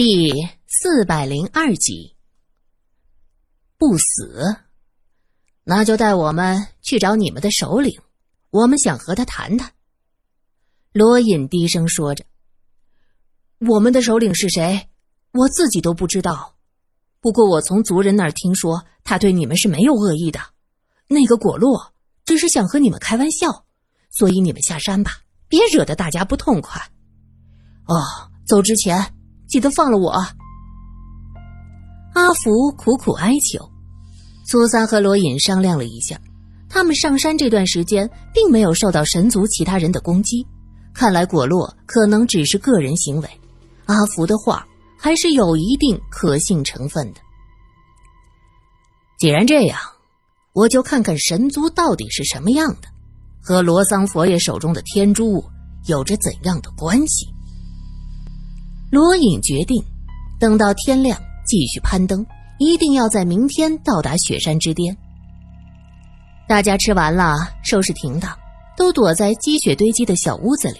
第四百零二集，不死，那就带我们去找你们的首领，我们想和他谈谈。罗隐低声说着：“我们的首领是谁？我自己都不知道。不过我从族人那儿听说，他对你们是没有恶意的。那个果洛只是想和你们开玩笑，所以你们下山吧，别惹得大家不痛快。哦，走之前。”记得放了我。阿福苦苦哀求，苏三和罗隐商量了一下，他们上山这段时间并没有受到神族其他人的攻击，看来果洛可能只是个人行为，阿福的话还是有一定可信成分的。既然这样，我就看看神族到底是什么样的，和罗桑佛爷手中的天珠有着怎样的关系。罗隐决定，等到天亮继续攀登，一定要在明天到达雪山之巅。大家吃完了，收拾停当，都躲在积雪堆积的小屋子里。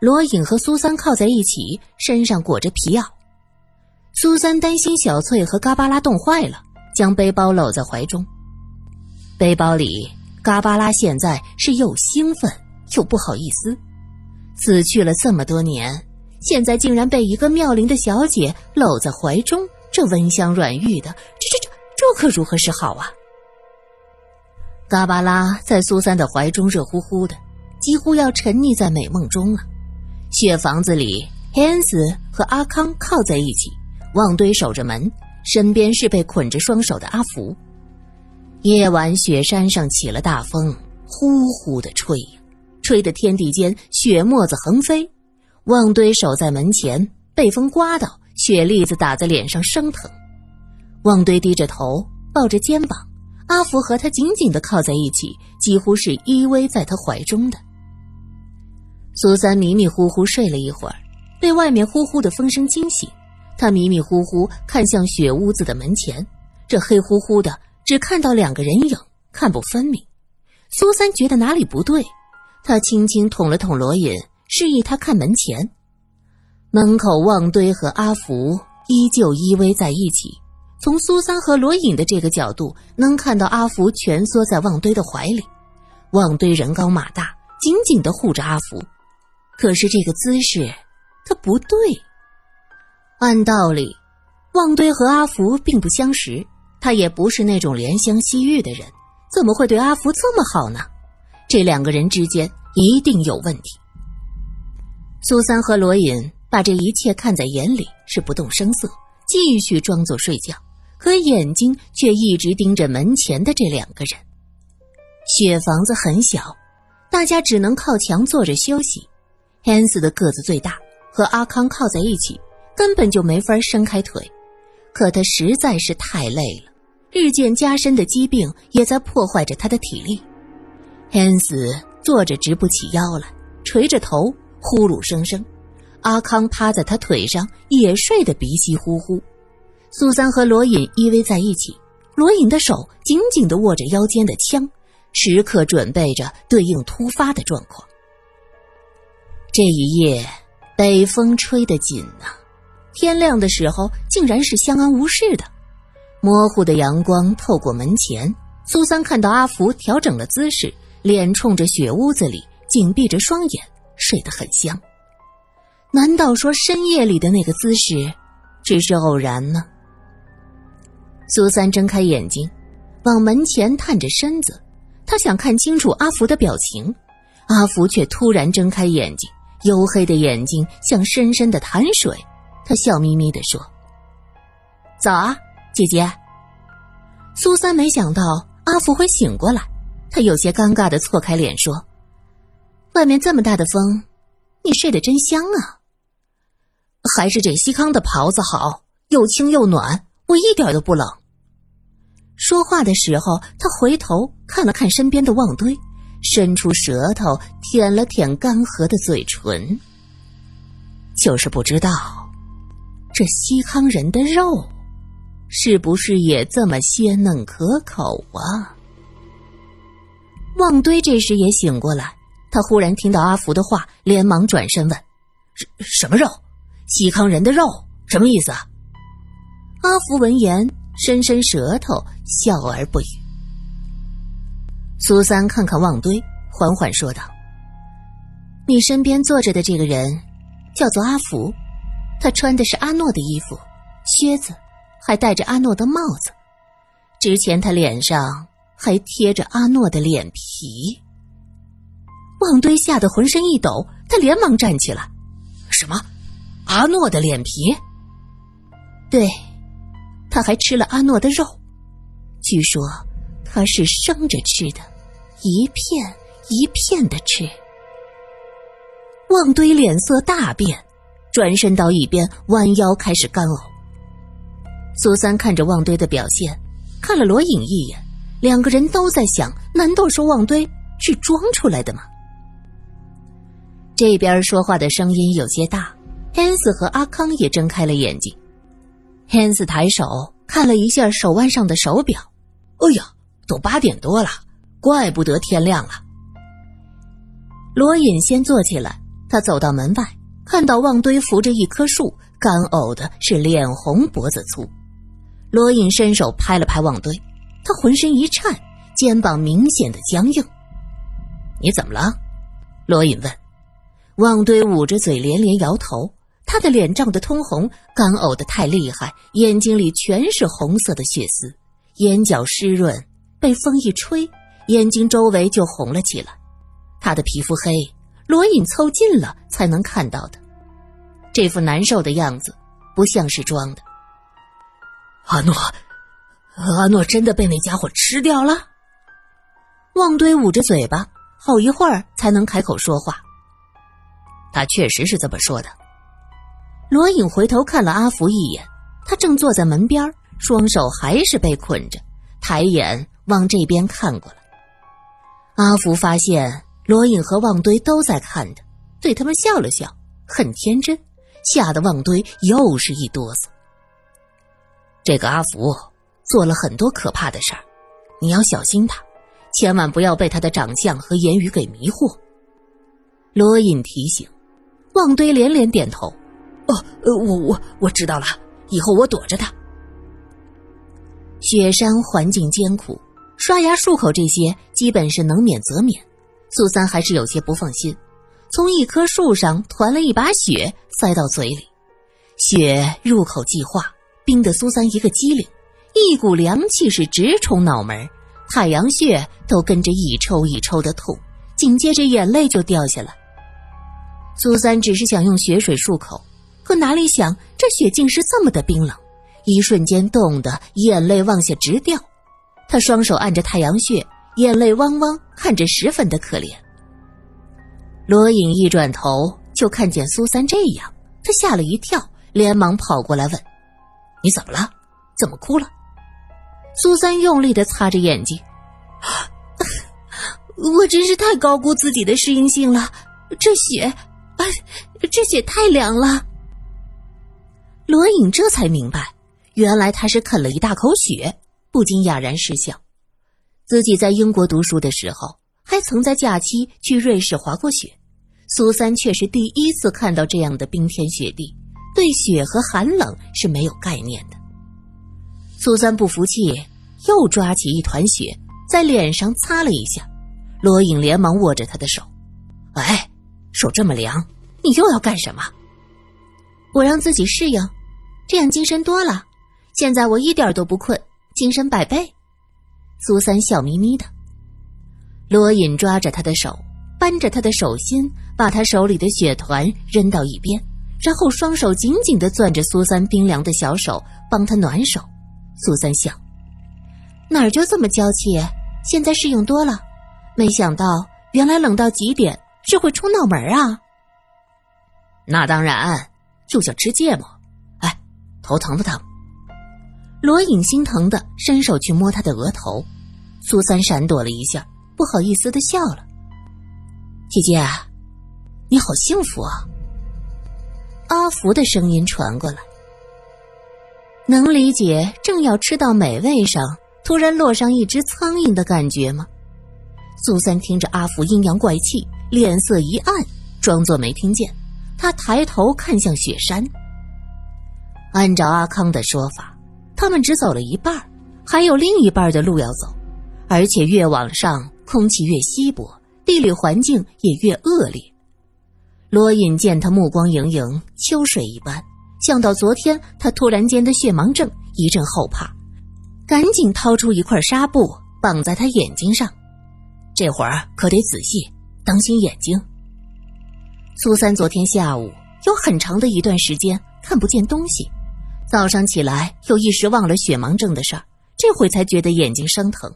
罗隐和苏三靠在一起，身上裹着皮袄。苏三担心小翠和嘎巴拉冻坏了，将背包搂在怀中。背包里，嘎巴拉现在是又兴奋又不好意思，死去了这么多年。现在竟然被一个妙龄的小姐搂在怀中，这温香软玉的，这这这这可如何是好啊？嘎巴拉在苏三的怀中热乎乎的，几乎要沉溺在美梦中了。雪房子里，黑子和阿康靠在一起，旺堆守着门，身边是被捆着双手的阿福。夜晚，雪山上起了大风，呼呼的吹呀，吹得天地间雪沫子横飞。旺堆守在门前，被风刮到，雪粒子打在脸上生疼。旺堆低着头，抱着肩膀，阿福和他紧紧的靠在一起，几乎是依偎在他怀中的。苏三迷迷糊糊睡了一会儿，被外面呼呼的风声惊醒，他迷迷糊糊看向雪屋子的门前，这黑乎乎的，只看到两个人影，看不分明。苏三觉得哪里不对，他轻轻捅了捅罗隐。示意他看门前，门口旺堆和阿福依旧依偎在一起。从苏三和罗隐的这个角度，能看到阿福蜷缩在旺堆的怀里，旺堆人高马大，紧紧地护着阿福。可是这个姿势，他不对。按道理，旺堆和阿福并不相识，他也不是那种怜香惜玉的人，怎么会对阿福这么好呢？这两个人之间一定有问题。苏三和罗隐把这一切看在眼里，是不动声色，继续装作睡觉，可眼睛却一直盯着门前的这两个人。雪房子很小，大家只能靠墙坐着休息。汉斯的个子最大，和阿康靠在一起，根本就没法伸开腿。可他实在是太累了，日渐加深的疾病也在破坏着他的体力。汉斯坐着直不起腰来，垂着头。呼噜声声，阿康趴在他腿上也睡得鼻息呼呼。苏三和罗隐依偎在一起，罗隐的手紧紧地握着腰间的枪，时刻准备着对应突发的状况。这一夜，北风吹得紧呐，天亮的时候竟然是相安无事的。模糊的阳光透过门前，苏三看到阿福调整了姿势，脸冲着雪屋子里，紧闭着双眼。睡得很香，难道说深夜里的那个姿势只是偶然呢？苏三睁开眼睛，往门前探着身子，他想看清楚阿福的表情，阿福却突然睁开眼睛，黝黑的眼睛像深深的潭水。他笑眯眯地说：“早啊，姐姐。”苏三没想到阿福会醒过来，他有些尴尬的错开脸说。外面这么大的风，你睡得真香啊！还是这西康的袍子好，又轻又暖，我一点都不冷。说话的时候，他回头看了看身边的旺堆，伸出舌头舔了舔干涸的嘴唇。就是不知道，这西康人的肉，是不是也这么鲜嫩可口啊？旺堆这时也醒过来。他忽然听到阿福的话，连忙转身问：“什什么肉？西康人的肉什么意思啊？阿福闻言，伸伸舌头，笑而不语。苏三看看旺堆，缓缓说道：“你身边坐着的这个人，叫做阿福，他穿的是阿诺的衣服，靴子，还戴着阿诺的帽子。之前他脸上还贴着阿诺的脸皮。”旺堆吓得浑身一抖，他连忙站起来：“什么？阿诺的脸皮？对，他还吃了阿诺的肉，据说他是生着吃的，一片一片的吃。”旺堆脸色大变，转身到一边，弯腰开始干呕。苏三看着旺堆的表现，看了罗隐一眼，两个人都在想：难道说旺堆是装出来的吗？这边说话的声音有些大，汉斯和阿康也睁开了眼睛。汉斯抬手看了一下手腕上的手表，哎呀，都八点多了，怪不得天亮了。罗隐先坐起来，他走到门外，看到旺堆扶着一棵树，干呕的是脸红脖子粗。罗隐伸手拍了拍旺堆，他浑身一颤，肩膀明显的僵硬。你怎么了？罗隐问。旺堆捂着嘴，连连摇头。他的脸涨得通红，干呕的太厉害，眼睛里全是红色的血丝，眼角湿润，被风一吹，眼睛周围就红了起来。他的皮肤黑，罗隐凑近了才能看到的。这副难受的样子，不像是装的。阿诺，阿诺真的被那家伙吃掉了。旺堆捂着嘴巴，好一会儿才能开口说话。他确实是这么说的。罗隐回头看了阿福一眼，他正坐在门边，双手还是被捆着，抬眼往这边看过来。阿福发现罗隐和旺堆都在看他，对他们笑了笑，很天真，吓得旺堆又是一哆嗦。这个阿福做了很多可怕的事儿，你要小心他，千万不要被他的长相和言语给迷惑。罗隐提醒。旺堆连连点头，哦，呃，我我我知道了，以后我躲着他。雪山环境艰苦，刷牙漱口这些基本是能免则免。苏三还是有些不放心，从一棵树上团了一把雪塞到嘴里，雪入口即化，冰得苏三一个机灵，一股凉气是直冲脑门，太阳穴都跟着一抽一抽的痛，紧接着眼泪就掉下来。苏三只是想用雪水漱口，可哪里想这雪竟是这么的冰冷，一瞬间冻得眼泪往下直掉。他双手按着太阳穴，眼泪汪汪，看着十分的可怜。罗隐一转头就看见苏三这样，他吓了一跳，连忙跑过来问：“你怎么了？怎么哭了？”苏三用力的擦着眼睛：“我真是太高估自己的适应性了，这雪……”啊，这雪太凉了。罗隐这才明白，原来他是啃了一大口雪，不禁哑然失笑。自己在英国读书的时候，还曾在假期去瑞士滑过雪。苏三却是第一次看到这样的冰天雪地，对雪和寒冷是没有概念的。苏三不服气，又抓起一团雪在脸上擦了一下。罗隐连忙握着他的手，哎。手这么凉，你又要干什么？我让自己适应，这样精神多了。现在我一点都不困，精神百倍。苏三笑眯眯的。罗隐抓着他的手，扳着他的手心，把他手里的雪团扔到一边，然后双手紧紧的攥着苏三冰凉的小手，帮他暖手。苏三笑，哪儿就这么娇气？现在适应多了，没想到原来冷到极点。是会冲脑门啊！那当然，就像吃芥末。哎，头疼不疼？罗隐心疼的伸手去摸他的额头，苏三闪躲了一下，不好意思的笑了。姐姐，你好幸福啊！阿福的声音传过来。能理解正要吃到美味上，突然落上一只苍蝇的感觉吗？苏三听着阿福阴阳怪气。脸色一暗，装作没听见。他抬头看向雪山，按照阿康的说法，他们只走了一半，还有另一半的路要走，而且越往上，空气越稀薄，地理环境也越恶劣。罗隐见他目光盈盈，秋水一般，想到昨天他突然间的血盲症，一阵后怕，赶紧掏出一块纱布绑在他眼睛上，这会儿可得仔细，当心眼睛。苏三昨天下午有很长的一段时间看不见东西。早上起来又一时忘了血盲症的事儿，这会才觉得眼睛生疼。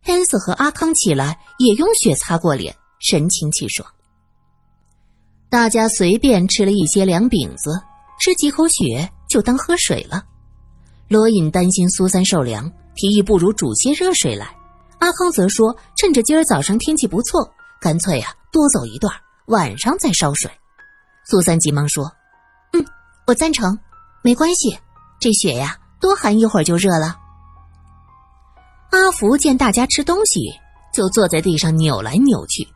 汉斯和阿康起来也用血擦过脸，神清气爽。大家随便吃了一些凉饼子，吃几口血就当喝水了。罗隐担心苏三受凉，提议不如煮些热水来。阿康则说趁着今儿早上天气不错，干脆啊多走一段，晚上再烧水。苏三急忙说：“嗯，我赞成。”没关系，这雪呀，多含一会儿就热了。阿福见大家吃东西，就坐在地上扭来扭去。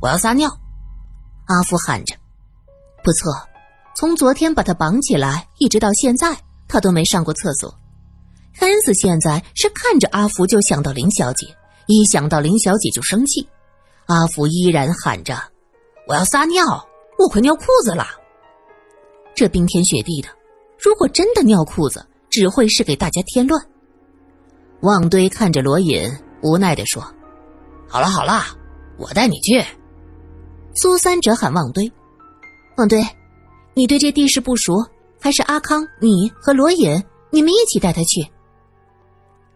我要撒尿，阿福喊着。不错，从昨天把他绑起来，一直到现在，他都没上过厕所。汉斯现在是看着阿福就想到林小姐，一想到林小姐就生气。阿福依然喊着：“我要撒尿，我快尿裤子了。”这冰天雪地的，如果真的尿裤子，只会是给大家添乱。旺堆看着罗隐，无奈的说：“好了好了，我带你去。”苏三则喊旺堆：“旺堆，你对这地势不熟，还是阿康、你和罗隐，你们一起带他去。”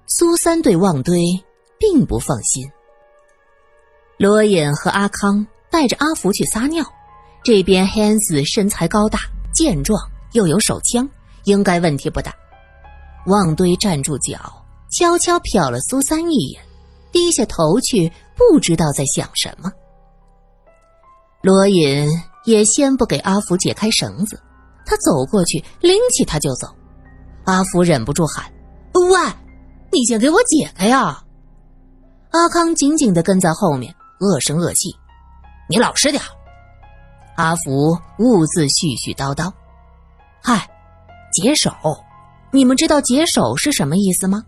苏三对旺堆并不放心。罗隐和阿康带着阿福去撒尿，这边 Hans 身材高大。健壮又有手枪，应该问题不大。旺堆站住脚，悄悄瞟了苏三一眼，低下头去，不知道在想什么。罗隐也先不给阿福解开绳子，他走过去拎起他就走。阿福忍不住喊：“喂，你先给我解开呀！”阿康紧紧的跟在后面，恶声恶气：“你老实点。”阿福兀自絮絮叨叨：“嗨，解手，你们知道解手是什么意思吗？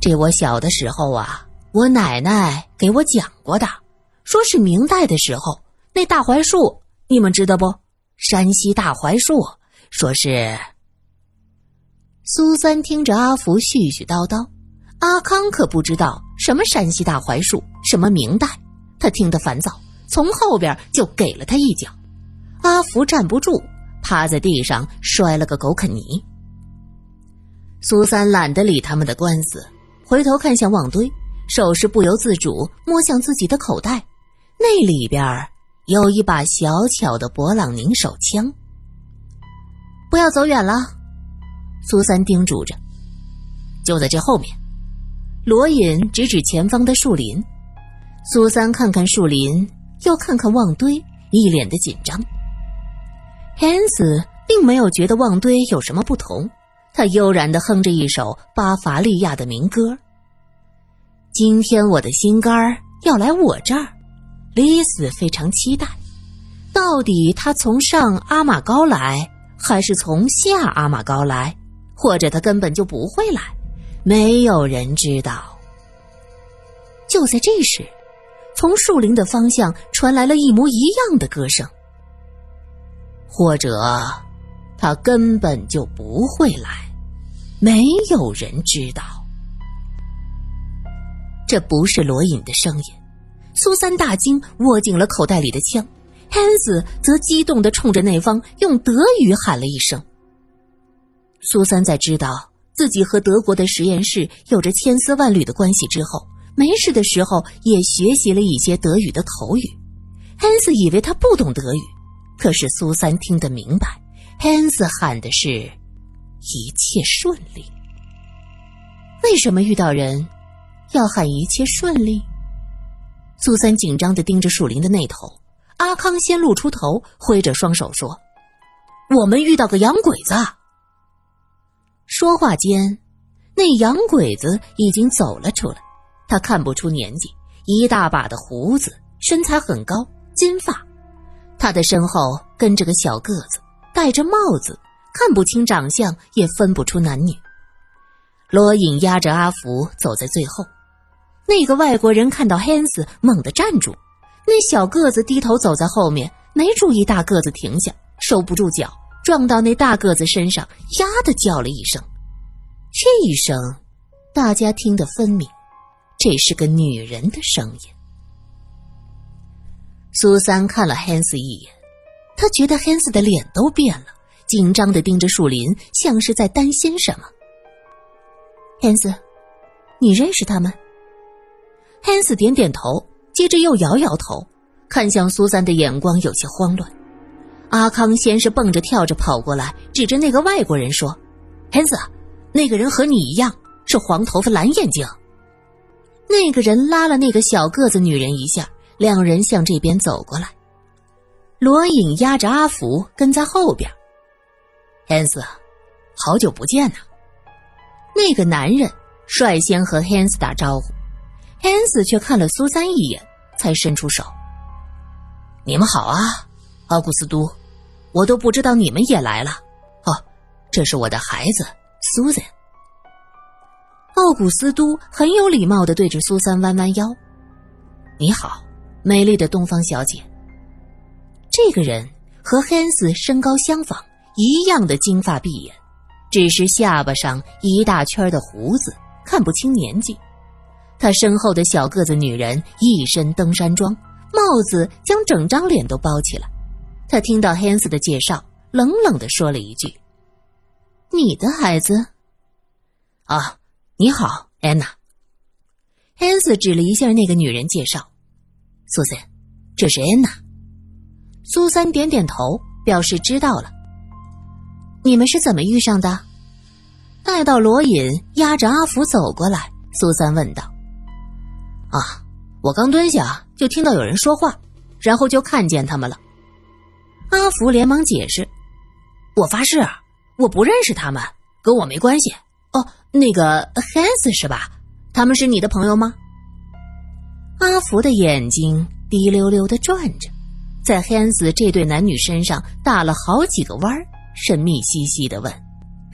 这我小的时候啊，我奶奶给我讲过的，说是明代的时候那大槐树，你们知道不？山西大槐树，说是。”苏三听着阿福絮絮叨叨，阿康可不知道什么山西大槐树，什么明代，他听得烦躁。从后边就给了他一脚，阿福站不住，趴在地上摔了个狗啃泥。苏三懒得理他们的官司，回头看向旺堆，手势不由自主摸向自己的口袋，那里边有一把小巧的勃朗宁手枪。不要走远了，苏三叮嘱着。就在这后面，罗隐指指前方的树林，苏三看看树林。又看看旺堆，一脸的紧张。汉斯并没有觉得旺堆有什么不同，他悠然的哼着一首巴伐利亚的民歌。今天我的心肝儿要来我这儿，丽斯非常期待。到底他从上阿玛高来，还是从下阿玛高来，或者他根本就不会来？没有人知道。就在这时。从树林的方向传来了一模一样的歌声，或者他根本就不会来，没有人知道。这不是罗隐的声音。苏三大惊，握紧了口袋里的枪。汉斯则激动的冲着那方用德语喊了一声。苏三在知道自己和德国的实验室有着千丝万缕的关系之后。没事的时候也学习了一些德语的口语，汉斯以为他不懂德语，可是苏三听得明白，汉斯喊的是“一切顺利”。为什么遇到人要喊“一切顺利”？苏三紧张的盯着树林的那头，阿康先露出头，挥着双手说：“我们遇到个洋鬼子。”说话间，那洋鬼子已经走了出来。他看不出年纪，一大把的胡子，身材很高，金发。他的身后跟着个小个子，戴着帽子，看不清长相，也分不出男女。罗隐压着阿福走在最后，那个外国人看到 Hans 猛地站住，那小个子低头走在后面，没注意大个子停下，收不住脚，撞到那大个子身上，呀的叫了一声。这一声，大家听得分明，这是个女人的声音。苏三看了 Hans 一眼，他觉得 Hans 的脸都变了，紧张的盯着树林，像是在担心什么。Hans，你认识他们？Hans 点点头，接着又摇摇头，看向苏三的眼光有些慌乱。阿康先是蹦着跳着跑过来，指着那个外国人说：“Hans，那个人和你一样，是黄头发蓝眼睛。”那个人拉了那个小个子女人一下。两人向这边走过来，罗隐压着阿福跟在后边。Hans，好久不见呐！那个男人率先和 Hans 打招呼，Hans 却看了苏三一眼，才伸出手：“你们好啊，奥古斯都，我都不知道你们也来了。哦，这是我的孩子苏珊。”奥古斯都很有礼貌的对着苏三弯弯腰：“你好。”美丽的东方小姐。这个人和 Hans 身高相仿，一样的金发碧眼，只是下巴上一大圈的胡子，看不清年纪。他身后的小个子女人一身登山装，帽子将整张脸都包起来。他听到 Hans 的介绍，冷冷的说了一句：“你的孩子？”啊，你好，安娜。Hans 指了一下那个女人，介绍。苏三，这是安娜。苏三点点头，表示知道了。你们是怎么遇上的？待到罗隐压着阿福走过来，苏三问道：“啊，我刚蹲下就听到有人说话，然后就看见他们了。”阿福连忙解释：“我发誓，我不认识他们，跟我没关系。那个 Hans 是吧？他们是你的朋友吗？”阿福的眼睛滴溜溜的转着，在 Hans 这对男女身上打了好几个弯儿，神秘兮兮的问：“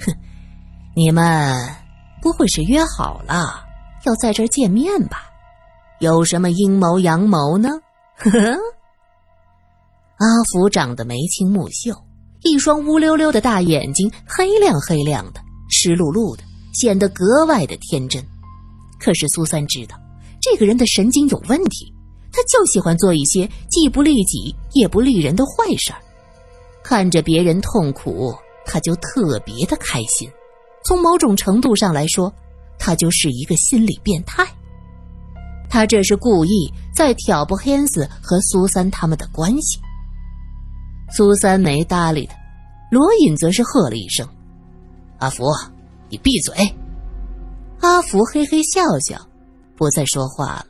哼，你们不会是约好了要在这儿见面吧？有什么阴谋阳谋呢？”呵呵。阿福长得眉清目秀，一双乌溜溜的大眼睛，黑亮黑亮的，湿漉漉的，显得格外的天真。可是苏三知道。这个人的神经有问题，他就喜欢做一些既不利己也不利人的坏事儿，看着别人痛苦，他就特别的开心。从某种程度上来说，他就是一个心理变态。他这是故意在挑拨 Hans 和苏三他们的关系。苏三没搭理他，罗隐则是喝了一声：“阿福，你闭嘴！”阿福嘿嘿笑笑。不再说话了。